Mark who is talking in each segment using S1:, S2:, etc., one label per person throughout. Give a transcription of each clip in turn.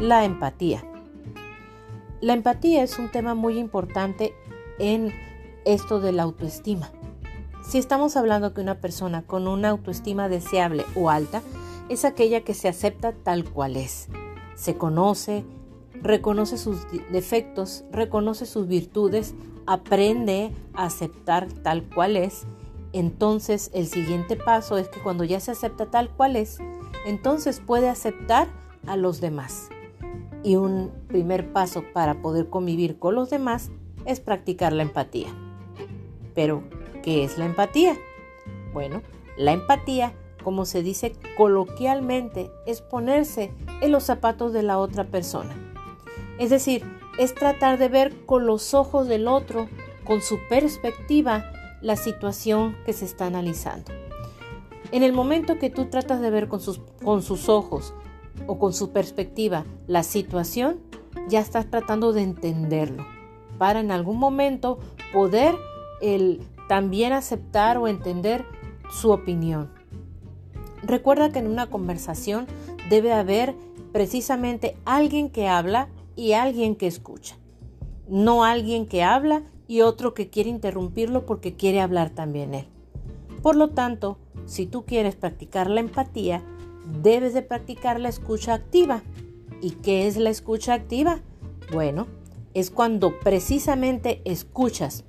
S1: la empatía. La empatía es un tema muy importante en esto de la autoestima. Si estamos hablando que una persona con una autoestima deseable o alta es aquella que se acepta tal cual es, se conoce, reconoce sus defectos, reconoce sus virtudes, aprende a aceptar tal cual es, entonces el siguiente paso es que cuando ya se acepta tal cual es, entonces puede aceptar a los demás. Y un primer paso para poder convivir con los demás es practicar la empatía. Pero, ¿qué es la empatía? Bueno, la empatía, como se dice coloquialmente, es ponerse en los zapatos de la otra persona. Es decir, es tratar de ver con los ojos del otro, con su perspectiva, la situación que se está analizando. En el momento que tú tratas de ver con sus, con sus ojos o con su perspectiva la situación, ya estás tratando de entenderlo para en algún momento poder el, también aceptar o entender su opinión. Recuerda que en una conversación debe haber precisamente alguien que habla y alguien que escucha. No alguien que habla y otro que quiere interrumpirlo porque quiere hablar también él. Por lo tanto, si tú quieres practicar la empatía, debes de practicar la escucha activa. ¿Y qué es la escucha activa? Bueno, es cuando precisamente escuchas.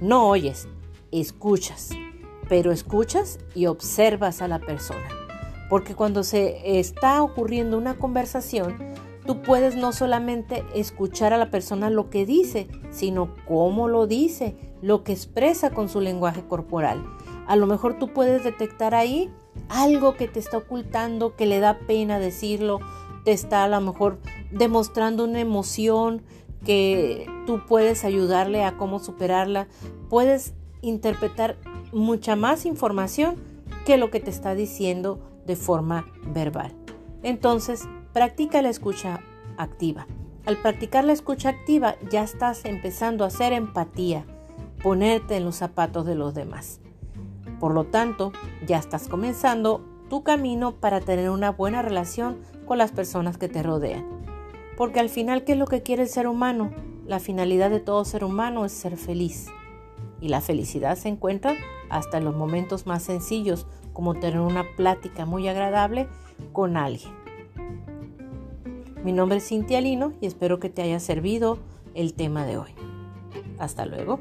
S1: No oyes, escuchas. Pero escuchas y observas a la persona. Porque cuando se está ocurriendo una conversación, tú puedes no solamente escuchar a la persona lo que dice, sino cómo lo dice, lo que expresa con su lenguaje corporal. A lo mejor tú puedes detectar ahí algo que te está ocultando, que le da pena decirlo, te está a lo mejor demostrando una emoción que tú puedes ayudarle a cómo superarla. Puedes interpretar mucha más información que lo que te está diciendo de forma verbal. Entonces, practica la escucha activa. Al practicar la escucha activa ya estás empezando a hacer empatía, ponerte en los zapatos de los demás. Por lo tanto, ya estás comenzando tu camino para tener una buena relación con las personas que te rodean. Porque al final, ¿qué es lo que quiere el ser humano? La finalidad de todo ser humano es ser feliz. Y la felicidad se encuentra hasta en los momentos más sencillos, como tener una plática muy agradable con alguien. Mi nombre es Cintia Lino y espero que te haya servido el tema de hoy. Hasta luego.